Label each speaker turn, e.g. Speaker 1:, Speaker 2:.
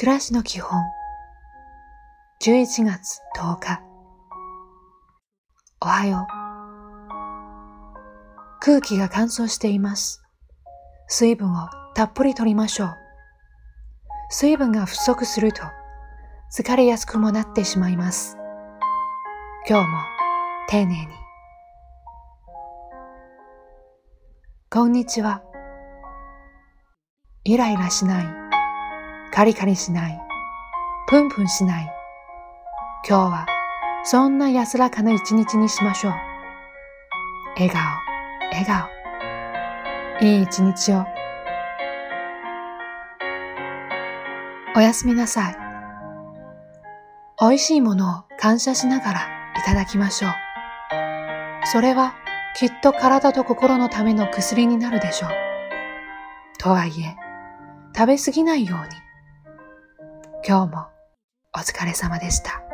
Speaker 1: 暮らしの基本。11月10日。おはよう。空気が乾燥しています。水分をたっぷり取りましょう。水分が不足すると疲れやすくもなってしまいます。今日も丁寧に。こんにちは。イライラしない。カリカリしない。プンプンしない。今日はそんな安らかな一日にしましょう。笑顔、笑顔。いい一日を。おやすみなさい。美味しいものを感謝しながらいただきましょう。それはきっと体と心のための薬になるでしょう。とはいえ、食べ過ぎないように今日もお疲れ様でした。